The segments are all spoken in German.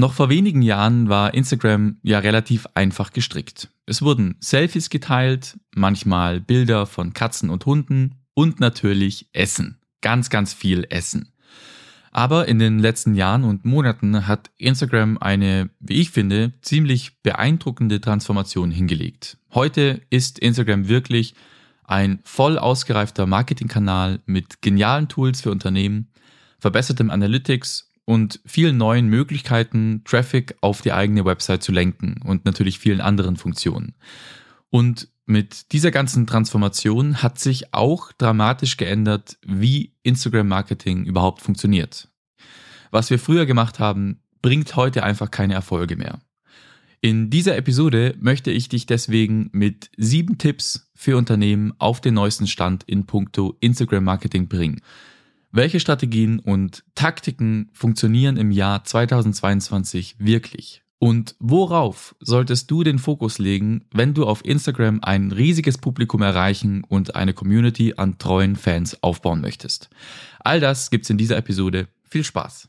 Noch vor wenigen Jahren war Instagram ja relativ einfach gestrickt. Es wurden Selfies geteilt, manchmal Bilder von Katzen und Hunden und natürlich Essen. Ganz, ganz viel Essen. Aber in den letzten Jahren und Monaten hat Instagram eine, wie ich finde, ziemlich beeindruckende Transformation hingelegt. Heute ist Instagram wirklich ein voll ausgereifter Marketingkanal mit genialen Tools für Unternehmen, verbessertem Analytics und vielen neuen Möglichkeiten, Traffic auf die eigene Website zu lenken und natürlich vielen anderen Funktionen. Und mit dieser ganzen Transformation hat sich auch dramatisch geändert, wie Instagram-Marketing überhaupt funktioniert. Was wir früher gemacht haben, bringt heute einfach keine Erfolge mehr. In dieser Episode möchte ich dich deswegen mit sieben Tipps für Unternehmen auf den neuesten Stand in puncto Instagram-Marketing bringen. Welche Strategien und Taktiken funktionieren im Jahr 2022 wirklich? Und worauf solltest du den Fokus legen, wenn du auf Instagram ein riesiges Publikum erreichen und eine Community an treuen Fans aufbauen möchtest? All das gibt's in dieser Episode. Viel Spaß!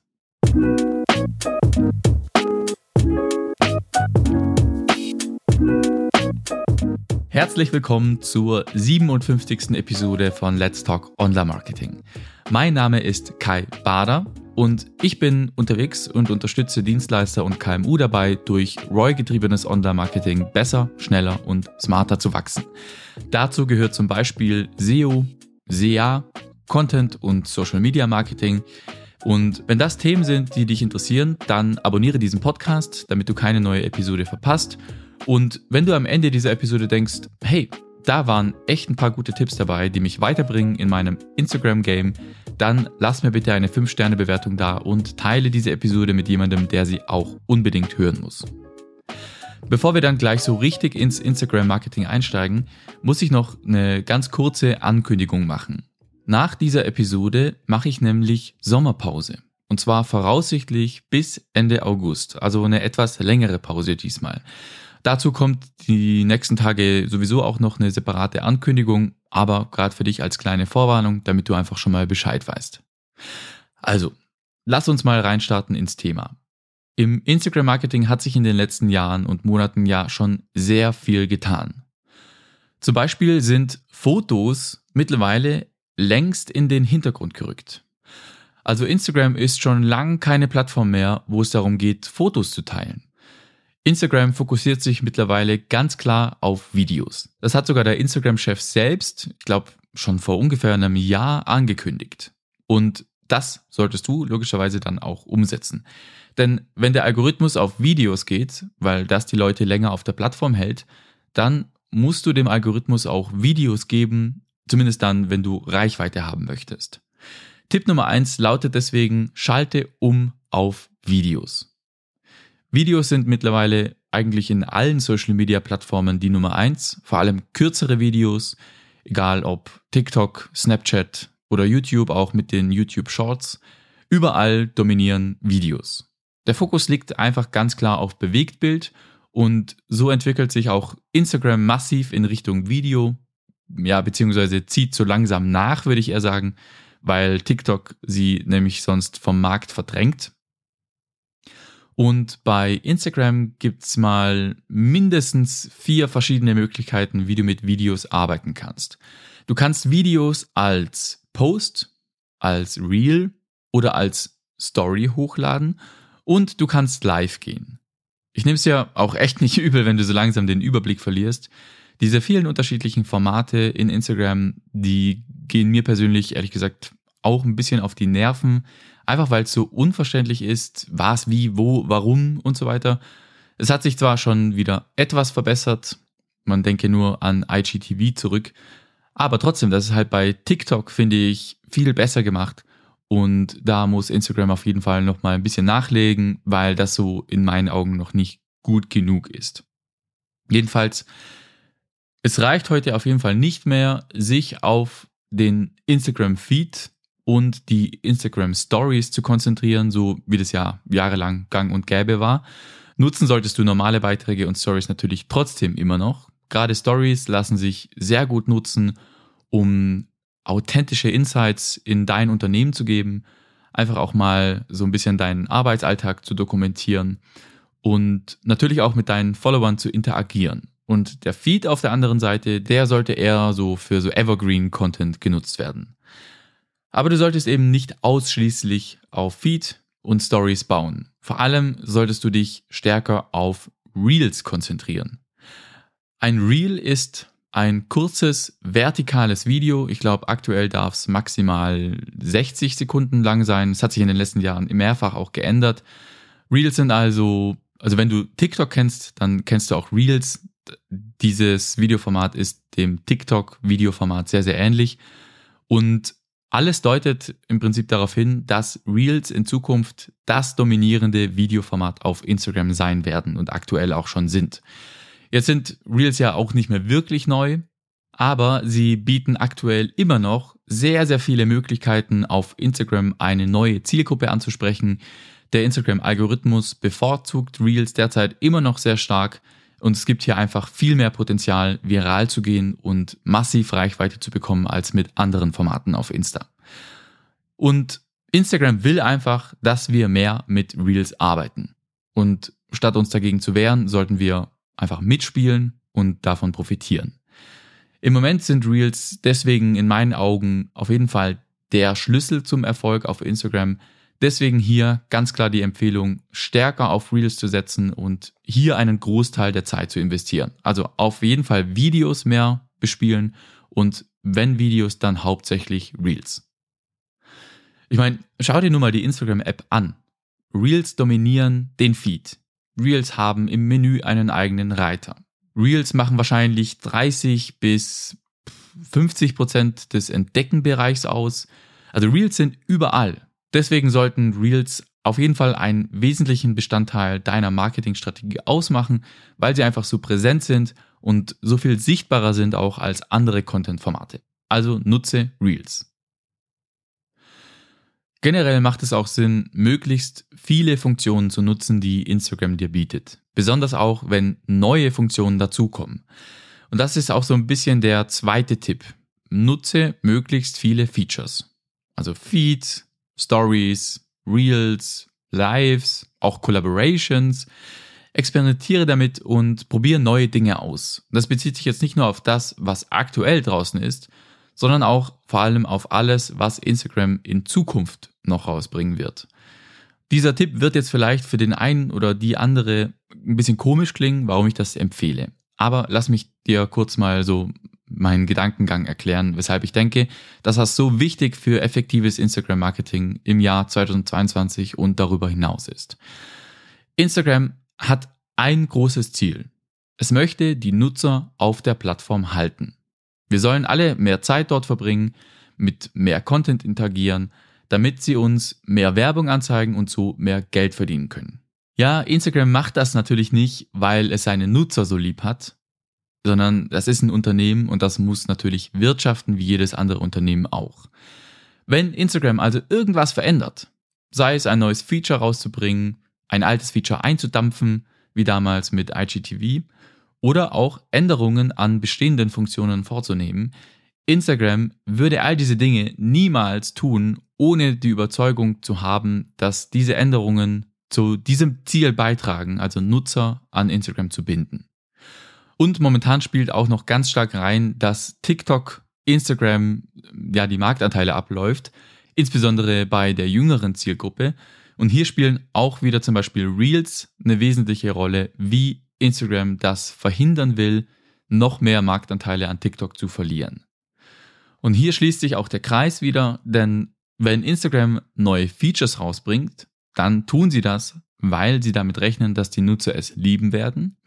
Herzlich willkommen zur 57. Episode von Let's Talk Online Marketing. Mein Name ist Kai Bader und ich bin unterwegs und unterstütze Dienstleister und KMU dabei, durch ROI-getriebenes Online-Marketing besser, schneller und smarter zu wachsen. Dazu gehört zum Beispiel SEO, SEA, Content und Social Media Marketing. Und wenn das Themen sind, die dich interessieren, dann abonniere diesen Podcast, damit du keine neue Episode verpasst. Und wenn du am Ende dieser Episode denkst, hey, da waren echt ein paar gute Tipps dabei, die mich weiterbringen in meinem Instagram-Game, dann lass mir bitte eine 5-Sterne-Bewertung da und teile diese Episode mit jemandem, der sie auch unbedingt hören muss. Bevor wir dann gleich so richtig ins Instagram-Marketing einsteigen, muss ich noch eine ganz kurze Ankündigung machen. Nach dieser Episode mache ich nämlich Sommerpause. Und zwar voraussichtlich bis Ende August, also eine etwas längere Pause diesmal. Dazu kommt die nächsten Tage sowieso auch noch eine separate Ankündigung, aber gerade für dich als kleine Vorwarnung, damit du einfach schon mal Bescheid weißt. Also, lass uns mal reinstarten ins Thema. Im Instagram-Marketing hat sich in den letzten Jahren und Monaten ja schon sehr viel getan. Zum Beispiel sind Fotos mittlerweile längst in den Hintergrund gerückt. Also Instagram ist schon lang keine Plattform mehr, wo es darum geht, Fotos zu teilen. Instagram fokussiert sich mittlerweile ganz klar auf Videos. Das hat sogar der Instagram-Chef selbst, ich glaube, schon vor ungefähr einem Jahr angekündigt. Und das solltest du logischerweise dann auch umsetzen. Denn wenn der Algorithmus auf Videos geht, weil das die Leute länger auf der Plattform hält, dann musst du dem Algorithmus auch Videos geben, zumindest dann, wenn du Reichweite haben möchtest. Tipp Nummer eins lautet deswegen, schalte um auf Videos. Videos sind mittlerweile eigentlich in allen Social-Media-Plattformen die Nummer eins, vor allem kürzere Videos, egal ob TikTok, Snapchat oder YouTube, auch mit den YouTube Shorts. Überall dominieren Videos. Der Fokus liegt einfach ganz klar auf Bewegtbild und so entwickelt sich auch Instagram massiv in Richtung Video, ja, beziehungsweise zieht so langsam nach, würde ich eher sagen, weil TikTok sie nämlich sonst vom Markt verdrängt. Und bei Instagram gibt's mal mindestens vier verschiedene Möglichkeiten, wie du mit Videos arbeiten kannst. Du kannst Videos als Post, als Reel oder als Story hochladen und du kannst live gehen. Ich nehme es ja auch echt nicht übel, wenn du so langsam den Überblick verlierst. Diese vielen unterschiedlichen Formate in Instagram, die gehen mir persönlich ehrlich gesagt auch ein bisschen auf die Nerven, einfach weil es so unverständlich ist, was, wie, wo, warum und so weiter. Es hat sich zwar schon wieder etwas verbessert, man denke nur an IGTV zurück, aber trotzdem, das ist halt bei TikTok, finde ich, viel besser gemacht. Und da muss Instagram auf jeden Fall nochmal ein bisschen nachlegen, weil das so in meinen Augen noch nicht gut genug ist. Jedenfalls, es reicht heute auf jeden Fall nicht mehr, sich auf den Instagram-Feed und die Instagram Stories zu konzentrieren, so wie das ja jahrelang gang und gäbe war. Nutzen solltest du normale Beiträge und Stories natürlich trotzdem immer noch. Gerade Stories lassen sich sehr gut nutzen, um authentische Insights in dein Unternehmen zu geben, einfach auch mal so ein bisschen deinen Arbeitsalltag zu dokumentieren und natürlich auch mit deinen Followern zu interagieren. Und der Feed auf der anderen Seite, der sollte eher so für so Evergreen-Content genutzt werden. Aber du solltest eben nicht ausschließlich auf Feed und Stories bauen. Vor allem solltest du dich stärker auf Reels konzentrieren. Ein Reel ist ein kurzes vertikales Video. Ich glaube, aktuell darf es maximal 60 Sekunden lang sein. Es hat sich in den letzten Jahren mehrfach auch geändert. Reels sind also, also wenn du TikTok kennst, dann kennst du auch Reels. Dieses Videoformat ist dem TikTok-Videoformat sehr, sehr ähnlich. Und alles deutet im Prinzip darauf hin, dass Reels in Zukunft das dominierende Videoformat auf Instagram sein werden und aktuell auch schon sind. Jetzt sind Reels ja auch nicht mehr wirklich neu, aber sie bieten aktuell immer noch sehr, sehr viele Möglichkeiten, auf Instagram eine neue Zielgruppe anzusprechen. Der Instagram-Algorithmus bevorzugt Reels derzeit immer noch sehr stark und es gibt hier einfach viel mehr Potenzial, viral zu gehen und massiv Reichweite zu bekommen als mit anderen Formaten auf Insta. Und Instagram will einfach, dass wir mehr mit Reels arbeiten. Und statt uns dagegen zu wehren, sollten wir einfach mitspielen und davon profitieren. Im Moment sind Reels deswegen in meinen Augen auf jeden Fall der Schlüssel zum Erfolg auf Instagram. Deswegen hier ganz klar die Empfehlung, stärker auf Reels zu setzen und hier einen Großteil der Zeit zu investieren. Also auf jeden Fall Videos mehr bespielen und wenn Videos, dann hauptsächlich Reels. Ich meine, schau dir nur mal die Instagram-App an. Reels dominieren den Feed. Reels haben im Menü einen eigenen Reiter. Reels machen wahrscheinlich 30 bis 50 Prozent des Entdeckenbereichs aus. Also Reels sind überall. Deswegen sollten Reels auf jeden Fall einen wesentlichen Bestandteil deiner Marketingstrategie ausmachen, weil sie einfach so präsent sind und so viel sichtbarer sind auch als andere Content-Formate. Also nutze Reels. Generell macht es auch Sinn, möglichst viele Funktionen zu nutzen, die Instagram dir bietet. Besonders auch, wenn neue Funktionen dazukommen. Und das ist auch so ein bisschen der zweite Tipp. Nutze möglichst viele Features. Also Feeds, Stories, Reels, Lives, auch Collaborations. Experimentiere damit und probiere neue Dinge aus. Das bezieht sich jetzt nicht nur auf das, was aktuell draußen ist, sondern auch vor allem auf alles, was Instagram in Zukunft noch rausbringen wird. Dieser Tipp wird jetzt vielleicht für den einen oder die andere ein bisschen komisch klingen, warum ich das empfehle. Aber lass mich dir kurz mal so meinen Gedankengang erklären, weshalb ich denke, dass das so wichtig für effektives Instagram-Marketing im Jahr 2022 und darüber hinaus ist. Instagram hat ein großes Ziel. Es möchte die Nutzer auf der Plattform halten. Wir sollen alle mehr Zeit dort verbringen, mit mehr Content interagieren, damit sie uns mehr Werbung anzeigen und so mehr Geld verdienen können. Ja, Instagram macht das natürlich nicht, weil es seine Nutzer so lieb hat, sondern das ist ein Unternehmen und das muss natürlich wirtschaften wie jedes andere Unternehmen auch. Wenn Instagram also irgendwas verändert, sei es ein neues Feature rauszubringen, ein altes Feature einzudampfen, wie damals mit IGTV, oder auch Änderungen an bestehenden Funktionen vorzunehmen. Instagram würde all diese Dinge niemals tun, ohne die Überzeugung zu haben, dass diese Änderungen zu diesem Ziel beitragen, also Nutzer an Instagram zu binden. Und momentan spielt auch noch ganz stark rein, dass TikTok Instagram ja die Marktanteile abläuft, insbesondere bei der jüngeren Zielgruppe. Und hier spielen auch wieder zum Beispiel Reels eine wesentliche Rolle, wie Instagram das verhindern will, noch mehr Marktanteile an TikTok zu verlieren. Und hier schließt sich auch der Kreis wieder, denn wenn Instagram neue Features rausbringt, dann tun sie das, weil sie damit rechnen, dass die Nutzer es lieben werden.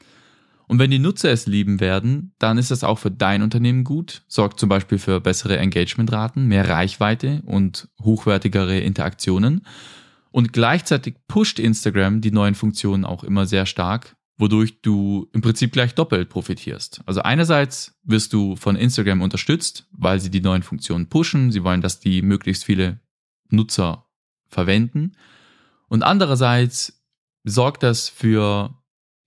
Und wenn die Nutzer es lieben werden, dann ist das auch für dein Unternehmen gut, sorgt zum Beispiel für bessere Engagementraten, mehr Reichweite und hochwertigere Interaktionen. Und gleichzeitig pusht Instagram die neuen Funktionen auch immer sehr stark, wodurch du im Prinzip gleich doppelt profitierst. Also einerseits wirst du von Instagram unterstützt, weil sie die neuen Funktionen pushen, sie wollen, dass die möglichst viele Nutzer verwenden. Und andererseits sorgt das für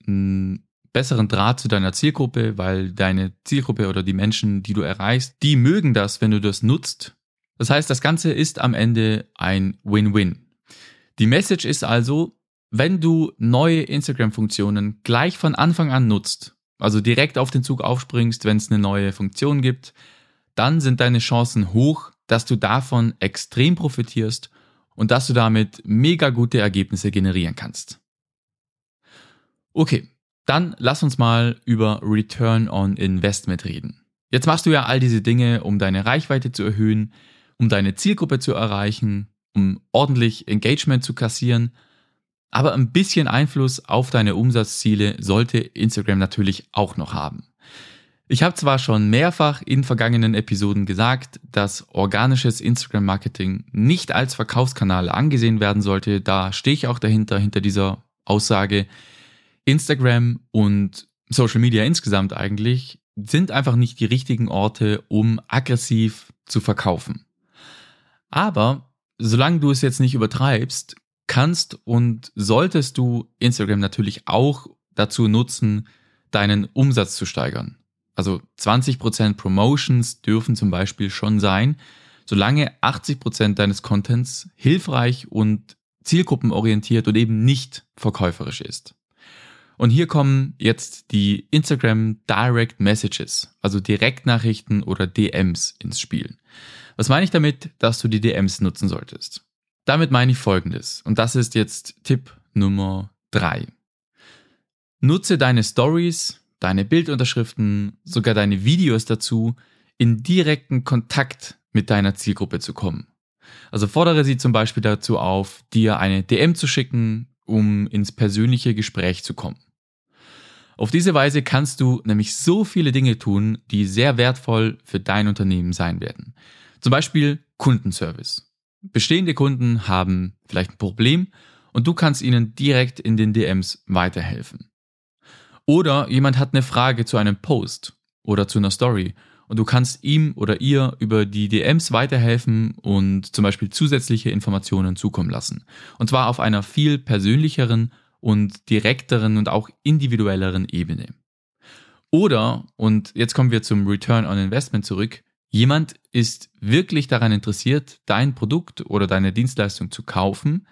einen besseren Draht zu deiner Zielgruppe, weil deine Zielgruppe oder die Menschen, die du erreichst, die mögen das, wenn du das nutzt, Das heißt, das Ganze ist am Ende ein Win-Win. Die Message ist also, wenn du neue Instagram-Funktionen gleich von Anfang an nutzt, also direkt auf den Zug aufspringst, wenn es eine neue Funktion gibt, dann sind deine Chancen hoch, dass du davon extrem profitierst und dass du damit mega gute Ergebnisse generieren kannst. Okay, dann lass uns mal über Return on Investment reden. Jetzt machst du ja all diese Dinge, um deine Reichweite zu erhöhen, um deine Zielgruppe zu erreichen, um ordentlich Engagement zu kassieren. Aber ein bisschen Einfluss auf deine Umsatzziele sollte Instagram natürlich auch noch haben. Ich habe zwar schon mehrfach in vergangenen Episoden gesagt, dass organisches Instagram-Marketing nicht als Verkaufskanal angesehen werden sollte, da stehe ich auch dahinter, hinter dieser Aussage. Instagram und Social Media insgesamt eigentlich sind einfach nicht die richtigen Orte, um aggressiv zu verkaufen. Aber solange du es jetzt nicht übertreibst, kannst und solltest du Instagram natürlich auch dazu nutzen, deinen Umsatz zu steigern. Also 20% Promotions dürfen zum Beispiel schon sein, solange 80% deines Contents hilfreich und zielgruppenorientiert und eben nicht verkäuferisch ist. Und hier kommen jetzt die Instagram Direct Messages, also Direktnachrichten oder DMs ins Spiel. Was meine ich damit, dass du die DMs nutzen solltest? Damit meine ich folgendes, und das ist jetzt Tipp Nummer drei: Nutze deine Stories, deine Bildunterschriften, sogar deine Videos dazu, in direkten Kontakt mit deiner Zielgruppe zu kommen. Also fordere sie zum Beispiel dazu auf, dir eine DM zu schicken, um ins persönliche Gespräch zu kommen. Auf diese Weise kannst du nämlich so viele Dinge tun, die sehr wertvoll für dein Unternehmen sein werden. Zum Beispiel Kundenservice. Bestehende Kunden haben vielleicht ein Problem und du kannst ihnen direkt in den DMs weiterhelfen. Oder jemand hat eine Frage zu einem Post oder zu einer Story und du kannst ihm oder ihr über die DMs weiterhelfen und zum Beispiel zusätzliche Informationen zukommen lassen. Und zwar auf einer viel persönlicheren und direkteren und auch individuelleren Ebene. Oder, und jetzt kommen wir zum Return on Investment zurück, jemand ist wirklich daran interessiert, dein Produkt oder deine Dienstleistung zu kaufen,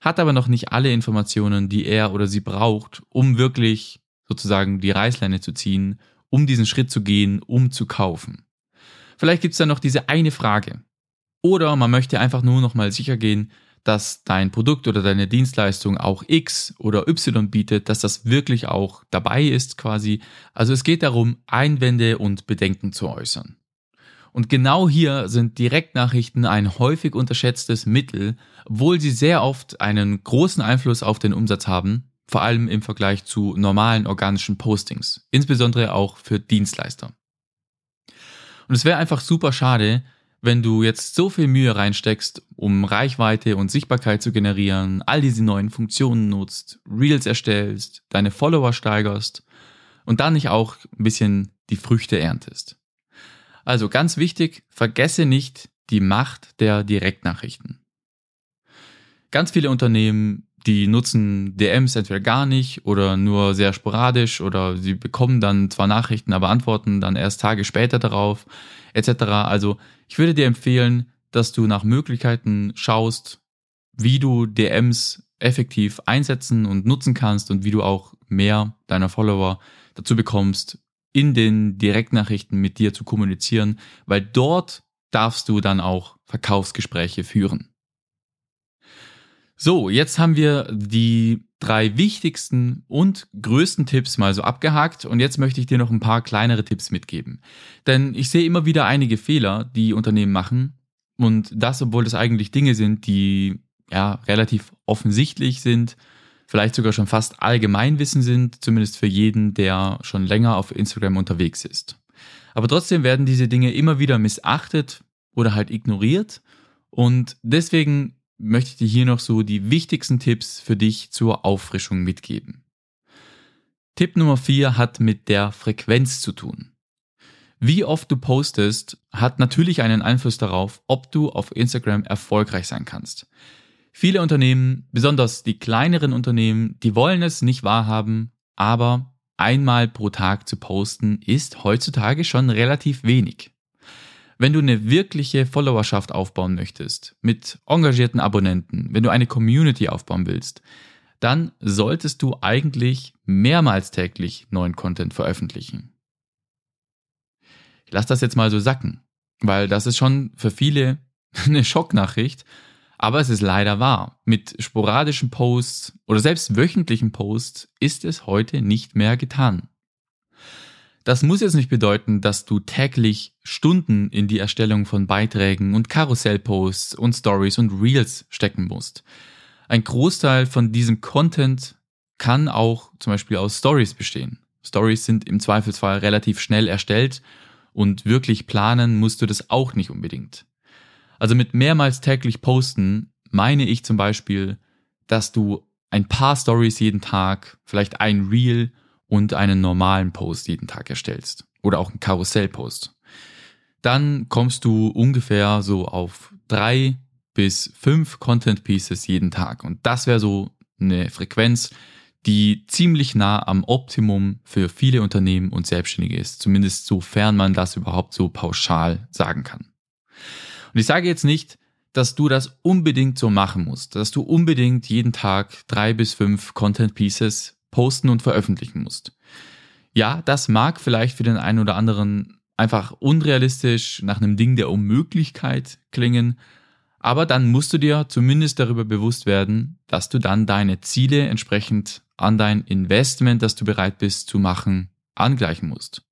hat aber noch nicht alle Informationen, die er oder sie braucht, um wirklich sozusagen die Reißleine zu ziehen, um diesen Schritt zu gehen, um zu kaufen. Vielleicht gibt es da noch diese eine Frage. Oder man möchte einfach nur noch mal sicher gehen, dass dein Produkt oder deine Dienstleistung auch X oder Y bietet, dass das wirklich auch dabei ist quasi. Also es geht darum, Einwände und Bedenken zu äußern. Und genau hier sind Direktnachrichten ein häufig unterschätztes Mittel, obwohl sie sehr oft einen großen Einfluss auf den Umsatz haben, vor allem im Vergleich zu normalen organischen Postings, insbesondere auch für Dienstleister. Und es wäre einfach super schade, wenn du jetzt so viel Mühe reinsteckst, um Reichweite und Sichtbarkeit zu generieren, all diese neuen Funktionen nutzt, Reels erstellst, deine Follower steigerst und dann nicht auch ein bisschen die Früchte erntest. Also ganz wichtig, vergesse nicht die Macht der Direktnachrichten. Ganz viele Unternehmen, die nutzen DMs entweder gar nicht oder nur sehr sporadisch oder sie bekommen dann zwar Nachrichten, aber antworten dann erst Tage später darauf, etc. Also ich würde dir empfehlen, dass du nach Möglichkeiten schaust, wie du DMs effektiv einsetzen und nutzen kannst und wie du auch mehr deiner Follower dazu bekommst, in den Direktnachrichten mit dir zu kommunizieren, weil dort darfst du dann auch Verkaufsgespräche führen. So, jetzt haben wir die drei wichtigsten und größten Tipps mal so abgehakt und jetzt möchte ich dir noch ein paar kleinere Tipps mitgeben. Denn ich sehe immer wieder einige Fehler, die Unternehmen machen und das, obwohl das eigentlich Dinge sind, die ja relativ offensichtlich sind vielleicht sogar schon fast Allgemeinwissen sind, zumindest für jeden, der schon länger auf Instagram unterwegs ist. Aber trotzdem werden diese Dinge immer wieder missachtet oder halt ignoriert und deswegen möchte ich dir hier noch so die wichtigsten Tipps für dich zur Auffrischung mitgeben. Tipp Nummer 4 hat mit der Frequenz zu tun. Wie oft du postest, hat natürlich einen Einfluss darauf, ob du auf Instagram erfolgreich sein kannst. Viele Unternehmen, besonders die kleineren Unternehmen, die wollen es nicht wahrhaben, aber einmal pro Tag zu posten ist heutzutage schon relativ wenig. Wenn du eine wirkliche Followerschaft aufbauen möchtest, mit engagierten Abonnenten, wenn du eine Community aufbauen willst, dann solltest du eigentlich mehrmals täglich neuen Content veröffentlichen. Ich lasse das jetzt mal so sacken, weil das ist schon für viele eine Schocknachricht, aber es ist leider wahr. Mit sporadischen Posts oder selbst wöchentlichen Posts ist es heute nicht mehr getan. Das muss jetzt nicht bedeuten, dass du täglich Stunden in die Erstellung von Beiträgen und Karussellposts und Stories und Reels stecken musst. Ein Großteil von diesem Content kann auch zum Beispiel aus Stories bestehen. Stories sind im Zweifelsfall relativ schnell erstellt und wirklich planen musst du das auch nicht unbedingt. Also mit mehrmals täglich posten meine ich zum Beispiel, dass du ein paar Stories jeden Tag, vielleicht ein Reel und einen normalen Post jeden Tag erstellst oder auch einen Karussellpost, dann kommst du ungefähr so auf drei bis fünf Content Pieces jeden Tag. Und das wäre so eine Frequenz, die ziemlich nah am Optimum für viele Unternehmen und Selbstständige ist. Zumindest sofern man das überhaupt so pauschal sagen kann. Und ich sage jetzt nicht, dass du das unbedingt so machen musst, dass du unbedingt jeden Tag drei bis fünf Content Pieces posten und veröffentlichen musst. Ja, das mag vielleicht für den einen oder anderen einfach unrealistisch nach einem Ding der Unmöglichkeit klingen, aber dann musst du dir zumindest darüber bewusst werden, dass du dann deine Ziele entsprechend an dein Investment, das du bereit bist zu machen, angleichen musst.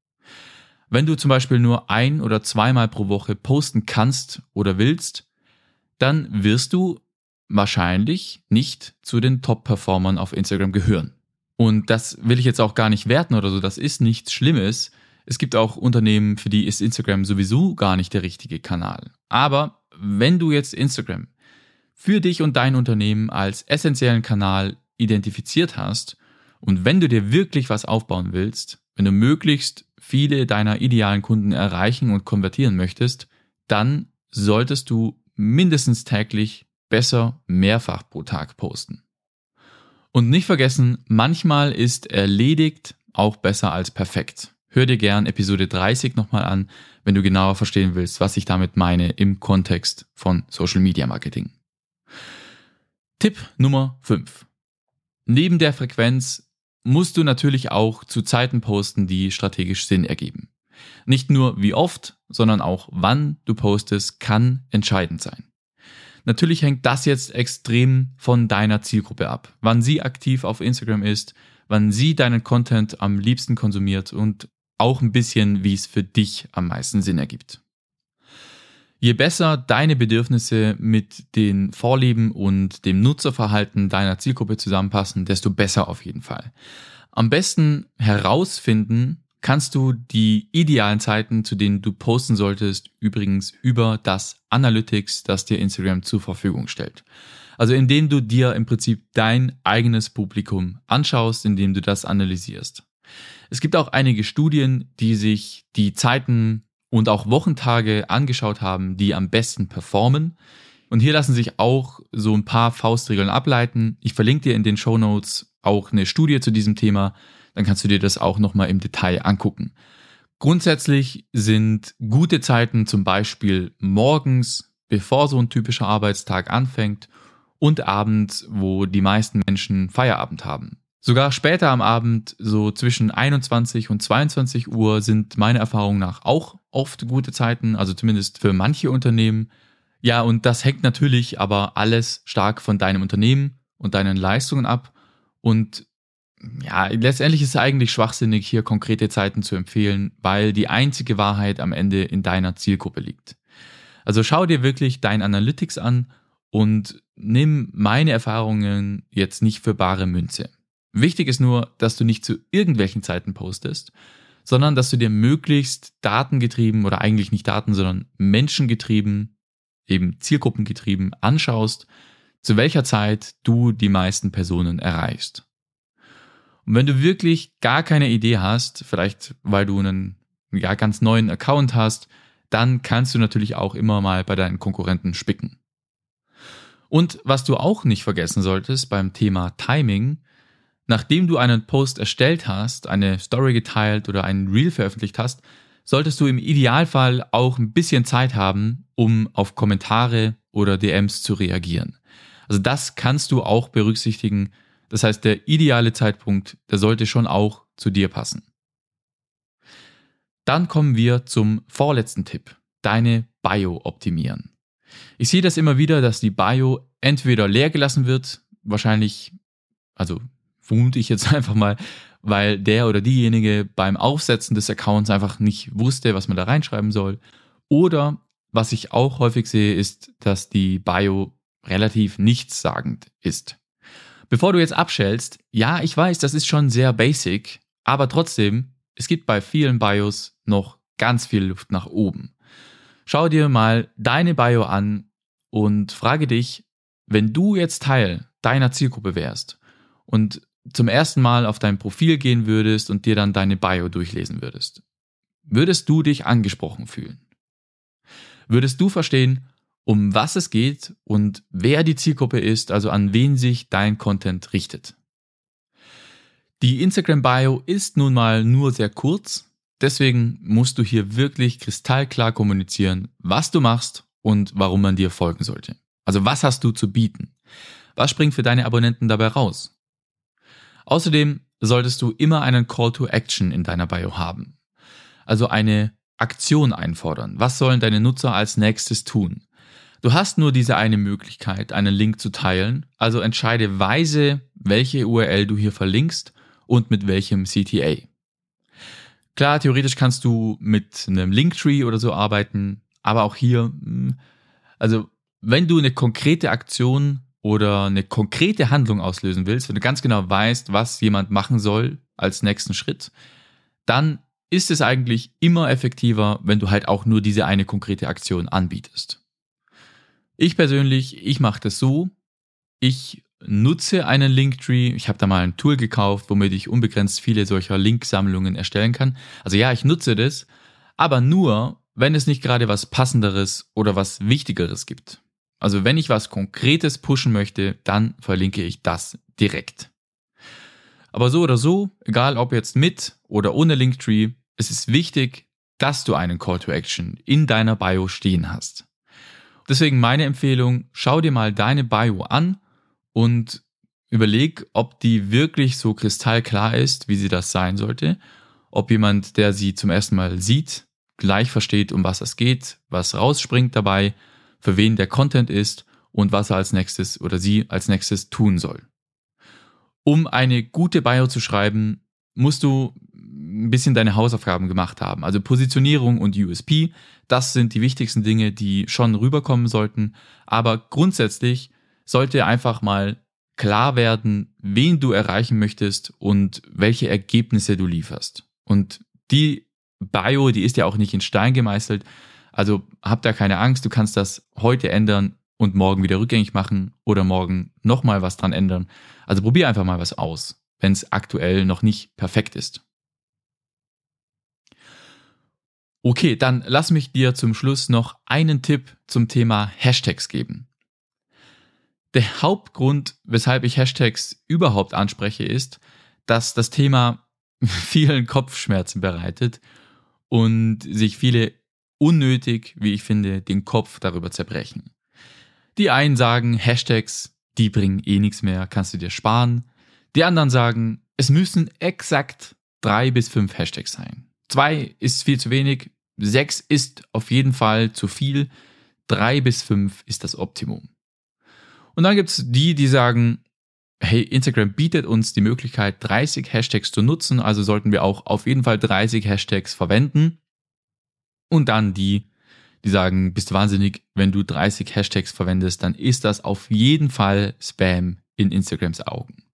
Wenn du zum Beispiel nur ein oder zweimal pro Woche posten kannst oder willst, dann wirst du wahrscheinlich nicht zu den Top-Performern auf Instagram gehören. Und das will ich jetzt auch gar nicht werten oder so, das ist nichts Schlimmes. Es gibt auch Unternehmen, für die ist Instagram sowieso gar nicht der richtige Kanal. Aber wenn du jetzt Instagram für dich und dein Unternehmen als essentiellen Kanal identifiziert hast und wenn du dir wirklich was aufbauen willst, wenn du möglichst viele deiner idealen Kunden erreichen und konvertieren möchtest, dann solltest du mindestens täglich besser mehrfach pro Tag posten. Und nicht vergessen, manchmal ist erledigt auch besser als perfekt. Hör dir gern Episode 30 nochmal an, wenn du genauer verstehen willst, was ich damit meine im Kontext von Social Media Marketing. Tipp Nummer 5. Neben der Frequenz musst du natürlich auch zu Zeiten posten, die strategisch Sinn ergeben. Nicht nur wie oft, sondern auch wann du postest, kann entscheidend sein. Natürlich hängt das jetzt extrem von deiner Zielgruppe ab. Wann sie aktiv auf Instagram ist, wann sie deinen Content am liebsten konsumiert und auch ein bisschen, wie es für dich am meisten Sinn ergibt. Je besser deine Bedürfnisse mit den Vorlieben und dem Nutzerverhalten deiner Zielgruppe zusammenpassen, desto besser auf jeden Fall. Am besten herausfinden, kannst du die idealen Zeiten, zu denen du posten solltest, übrigens über das Analytics, das dir Instagram zur Verfügung stellt. Also indem du dir im Prinzip dein eigenes Publikum anschaust, indem du das analysierst. Es gibt auch einige Studien, die sich die Zeiten und auch Wochentage angeschaut haben, die am besten performen. Und hier lassen sich auch so ein paar Faustregeln ableiten. Ich verlinke dir in den Show Notes auch eine Studie zu diesem Thema dann kannst du dir das auch nochmal im Detail angucken. Grundsätzlich sind gute Zeiten zum Beispiel morgens, bevor so ein typischer Arbeitstag anfängt und abends, wo die meisten Menschen Feierabend haben. Sogar später am Abend, so zwischen 21 und 22 Uhr, sind meiner Erfahrung nach auch oft gute Zeiten, also zumindest für manche Unternehmen. Ja, und das hängt natürlich aber alles stark von deinem Unternehmen und deinen Leistungen ab. Und ja, letztendlich ist es eigentlich schwachsinnig, hier konkrete Zeiten zu empfehlen, weil die einzige Wahrheit am Ende in deiner Zielgruppe liegt. Also schau dir wirklich dein Analytics an und nimm meine Erfahrungen jetzt nicht für bare Münze. Wichtig ist nur, dass du nicht zu irgendwelchen Zeiten postest, sondern dass du dir möglichst datengetrieben oder eigentlich nicht Daten, sondern menschengetrieben, eben zielgruppengetrieben anschaust, zu welcher Zeit du die meisten Personen erreichst. Und wenn du wirklich gar keine Idee hast, vielleicht weil du einen ja, ganz neuen Account hast, dann kannst du natürlich auch immer mal bei deinen Konkurrenten spicken. Und was du auch nicht vergessen solltest beim Thema Timing, nachdem du einen Post erstellt hast, eine Story geteilt oder einen Reel veröffentlicht hast, solltest du im Idealfall auch ein bisschen Zeit haben, um auf Kommentare oder DMs zu reagieren. Also das kannst du auch berücksichtigen. Das heißt, der ideale Zeitpunkt, der sollte schon auch zu dir passen. Dann kommen wir zum vorletzten Tipp. Deine Bio optimieren. Ich sehe das immer wieder, dass die Bio entweder leer gelassen wird, wahrscheinlich, also vermute ich jetzt einfach mal, weil der oder diejenige beim Aufsetzen des Accounts einfach nicht wusste, was man da reinschreiben soll. Oder was ich auch häufig sehe, ist, dass die Bio relativ nichtssagend ist. Bevor du jetzt abschältst, ja, ich weiß, das ist schon sehr basic, aber trotzdem, es gibt bei vielen Bios noch ganz viel Luft nach oben. Schau dir mal deine Bio an und frage dich, wenn du jetzt Teil deiner Zielgruppe wärst und zum ersten Mal auf dein Profil gehen würdest und dir dann deine Bio durchlesen würdest, würdest du dich angesprochen fühlen? Würdest du verstehen, um was es geht und wer die Zielgruppe ist, also an wen sich dein Content richtet? Die Instagram Bio ist nun mal nur sehr kurz, deswegen musst du hier wirklich kristallklar kommunizieren, was du machst und warum man dir folgen sollte. Also was hast du zu bieten? Was springt für deine Abonnenten dabei raus? Außerdem solltest du immer einen Call to Action in deiner Bio haben. Also eine Aktion einfordern. Was sollen deine Nutzer als nächstes tun? Du hast nur diese eine Möglichkeit, einen Link zu teilen, also entscheide weise, welche URL du hier verlinkst und mit welchem CTA. Klar, theoretisch kannst du mit einem Linktree oder so arbeiten, aber auch hier, hm, also wenn du eine konkrete Aktion oder eine konkrete Handlung auslösen willst, wenn du ganz genau weißt, was jemand machen soll als nächsten Schritt, dann ist es eigentlich immer effektiver, wenn du halt auch nur diese eine konkrete Aktion anbietest. Ich persönlich, ich mache das so, ich nutze einen Linktree, ich habe da mal ein Tool gekauft, womit ich unbegrenzt viele solcher Linksammlungen erstellen kann. Also ja, ich nutze das, aber nur, wenn es nicht gerade was passenderes oder was wichtigeres gibt. Also wenn ich was Konkretes pushen möchte, dann verlinke ich das direkt. Aber so oder so, egal ob jetzt mit oder ohne Linktree, es ist wichtig, dass du einen Call to Action in deiner Bio stehen hast. Deswegen meine Empfehlung, schau dir mal deine Bio an und überleg, ob die wirklich so kristallklar ist, wie sie das sein sollte. Ob jemand, der sie zum ersten Mal sieht, gleich versteht, um was es geht, was rausspringt dabei für wen der Content ist und was er als nächstes oder sie als nächstes tun soll. Um eine gute Bio zu schreiben, musst du ein bisschen deine Hausaufgaben gemacht haben. Also Positionierung und USP, das sind die wichtigsten Dinge, die schon rüberkommen sollten. Aber grundsätzlich sollte einfach mal klar werden, wen du erreichen möchtest und welche Ergebnisse du lieferst. Und die Bio, die ist ja auch nicht in Stein gemeißelt. Also hab da keine Angst, du kannst das heute ändern und morgen wieder rückgängig machen oder morgen nochmal was dran ändern. Also probier einfach mal was aus, wenn es aktuell noch nicht perfekt ist. Okay, dann lass mich dir zum Schluss noch einen Tipp zum Thema Hashtags geben. Der Hauptgrund, weshalb ich Hashtags überhaupt anspreche, ist, dass das Thema vielen Kopfschmerzen bereitet und sich viele unnötig, wie ich finde, den Kopf darüber zerbrechen. Die einen sagen, Hashtags, die bringen eh nichts mehr, kannst du dir sparen. Die anderen sagen, es müssen exakt drei bis fünf Hashtags sein. Zwei ist viel zu wenig, sechs ist auf jeden Fall zu viel, drei bis fünf ist das Optimum. Und dann gibt es die, die sagen, hey, Instagram bietet uns die Möglichkeit, 30 Hashtags zu nutzen, also sollten wir auch auf jeden Fall 30 Hashtags verwenden. Und dann die, die sagen, bist du wahnsinnig, wenn du 30 Hashtags verwendest, dann ist das auf jeden Fall Spam in Instagrams Augen.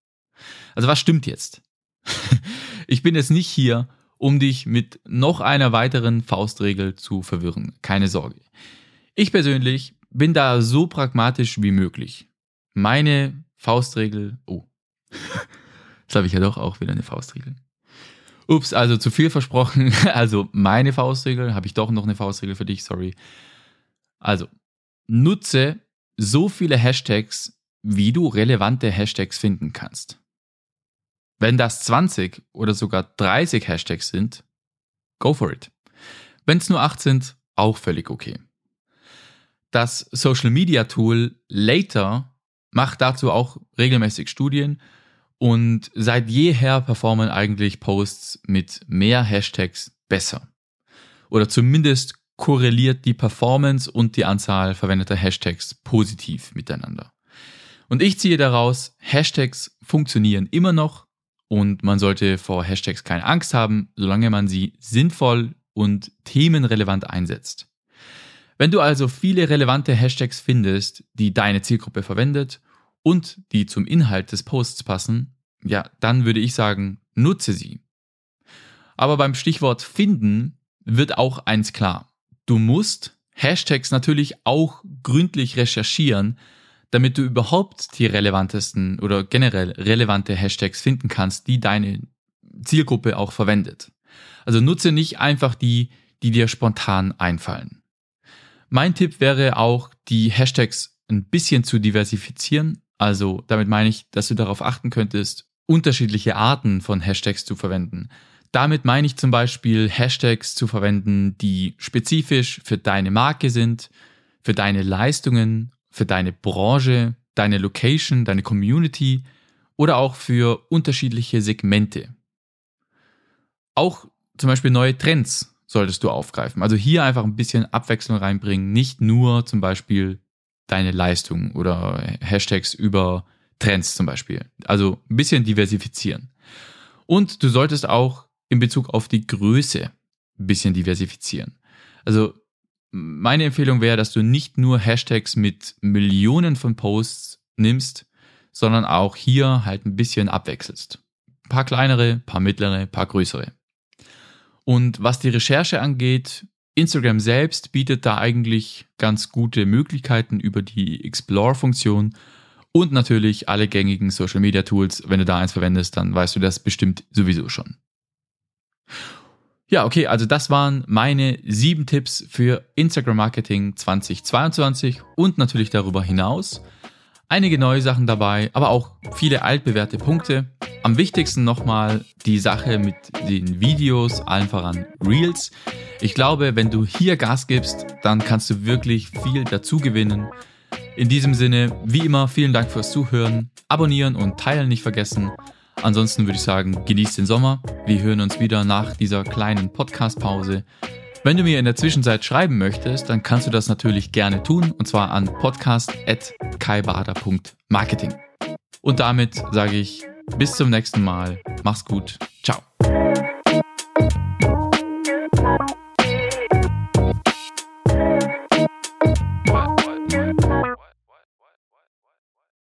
Also was stimmt jetzt? ich bin jetzt nicht hier, um dich mit noch einer weiteren Faustregel zu verwirren. Keine Sorge. Ich persönlich bin da so pragmatisch wie möglich. Meine Faustregel, oh, jetzt habe ich ja doch auch wieder eine Faustregel. Ups, also zu viel versprochen. Also meine Faustregel, habe ich doch noch eine Faustregel für dich, sorry. Also, nutze so viele Hashtags, wie du relevante Hashtags finden kannst. Wenn das 20 oder sogar 30 Hashtags sind, go for it. Wenn es nur acht sind, auch völlig okay. Das Social Media Tool Later macht dazu auch regelmäßig Studien und seit jeher performen eigentlich Posts mit mehr Hashtags besser. Oder zumindest korreliert die Performance und die Anzahl verwendeter Hashtags positiv miteinander. Und ich ziehe daraus, Hashtags funktionieren immer noch und man sollte vor Hashtags keine Angst haben, solange man sie sinnvoll und themenrelevant einsetzt. Wenn du also viele relevante Hashtags findest, die deine Zielgruppe verwendet und die zum Inhalt des Posts passen, ja, dann würde ich sagen, nutze sie. Aber beim Stichwort finden wird auch eins klar. Du musst Hashtags natürlich auch gründlich recherchieren, damit du überhaupt die relevantesten oder generell relevante Hashtags finden kannst, die deine Zielgruppe auch verwendet. Also nutze nicht einfach die, die dir spontan einfallen. Mein Tipp wäre auch, die Hashtags ein bisschen zu diversifizieren. Also damit meine ich, dass du darauf achten könntest, unterschiedliche Arten von Hashtags zu verwenden. Damit meine ich zum Beispiel Hashtags zu verwenden, die spezifisch für deine Marke sind, für deine Leistungen, für deine Branche, deine Location, deine Community oder auch für unterschiedliche Segmente. Auch zum Beispiel neue Trends solltest du aufgreifen. Also hier einfach ein bisschen Abwechslung reinbringen, nicht nur zum Beispiel deine Leistung oder Hashtags über Trends zum Beispiel. Also ein bisschen diversifizieren. Und du solltest auch in Bezug auf die Größe ein bisschen diversifizieren. Also meine Empfehlung wäre, dass du nicht nur Hashtags mit Millionen von Posts nimmst, sondern auch hier halt ein bisschen abwechselst. Ein paar kleinere, ein paar mittlere, ein paar größere. Und was die Recherche angeht, Instagram selbst bietet da eigentlich ganz gute Möglichkeiten über die Explore-Funktion und natürlich alle gängigen Social Media Tools. Wenn du da eins verwendest, dann weißt du das bestimmt sowieso schon. Ja, okay, also das waren meine sieben Tipps für Instagram Marketing 2022 und natürlich darüber hinaus. Einige neue Sachen dabei, aber auch viele altbewährte Punkte. Am wichtigsten nochmal die Sache mit den Videos, allen voran Reels. Ich glaube, wenn du hier Gas gibst, dann kannst du wirklich viel dazu gewinnen. In diesem Sinne, wie immer, vielen Dank fürs Zuhören. Abonnieren und teilen nicht vergessen. Ansonsten würde ich sagen, genießt den Sommer. Wir hören uns wieder nach dieser kleinen Podcast-Pause. Wenn du mir in der Zwischenzeit schreiben möchtest, dann kannst du das natürlich gerne tun und zwar an podcast.kaibader.marketing. Und damit sage ich bis zum nächsten Mal. Mach's gut. Ciao.